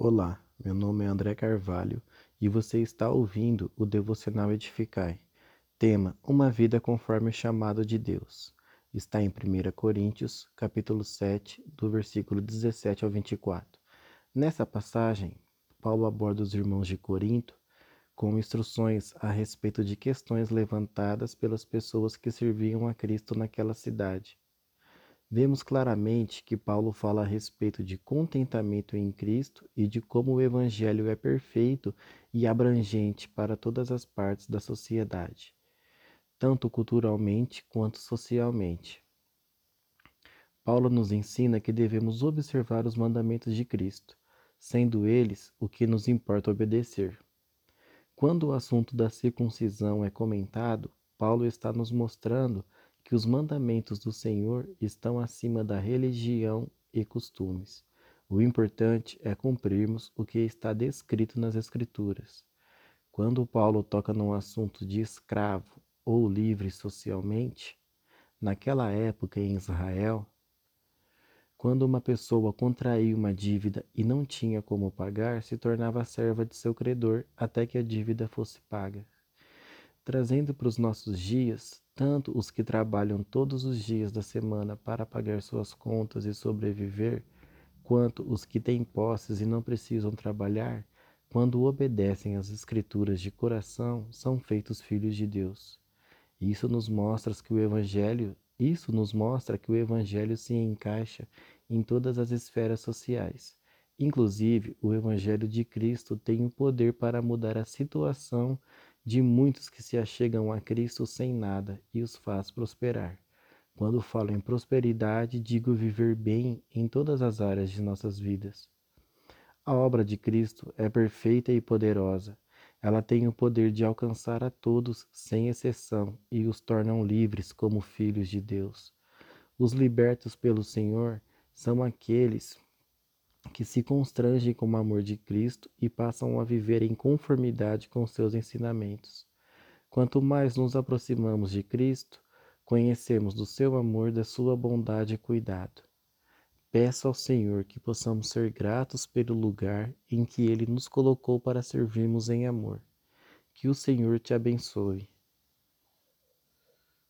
Olá, meu nome é André Carvalho e você está ouvindo o Devocional Edificai. Tema: Uma vida conforme o chamado de Deus. Está em 1 Coríntios, capítulo 7, do versículo 17 ao 24. Nessa passagem, Paulo aborda os irmãos de Corinto com instruções a respeito de questões levantadas pelas pessoas que serviam a Cristo naquela cidade Vemos claramente que Paulo fala a respeito de contentamento em Cristo e de como o Evangelho é perfeito e abrangente para todas as partes da sociedade, tanto culturalmente quanto socialmente. Paulo nos ensina que devemos observar os mandamentos de Cristo, sendo eles o que nos importa obedecer. Quando o assunto da circuncisão é comentado, Paulo está nos mostrando que os mandamentos do Senhor estão acima da religião e costumes. O importante é cumprirmos o que está descrito nas Escrituras. Quando Paulo toca num assunto de escravo ou livre socialmente, naquela época em Israel, quando uma pessoa contraía uma dívida e não tinha como pagar, se tornava serva de seu credor até que a dívida fosse paga. Trazendo para os nossos dias, tanto os que trabalham todos os dias da semana para pagar suas contas e sobreviver, quanto os que têm posses e não precisam trabalhar, quando obedecem às Escrituras de coração, são feitos filhos de Deus. Isso nos mostra que o Evangelho, isso nos mostra que o Evangelho se encaixa em todas as esferas sociais. Inclusive, o Evangelho de Cristo tem o poder para mudar a situação de muitos que se achegam a Cristo sem nada e os faz prosperar. Quando falo em prosperidade, digo viver bem em todas as áreas de nossas vidas. A obra de Cristo é perfeita e poderosa. Ela tem o poder de alcançar a todos, sem exceção, e os tornam livres como filhos de Deus. Os libertos pelo Senhor são aqueles que se constrangem com o amor de Cristo e passam a viver em conformidade com seus ensinamentos. Quanto mais nos aproximamos de Cristo, conhecemos do seu amor, da sua bondade e cuidado. Peço ao Senhor que possamos ser gratos pelo lugar em que Ele nos colocou para servirmos em amor. Que o Senhor te abençoe.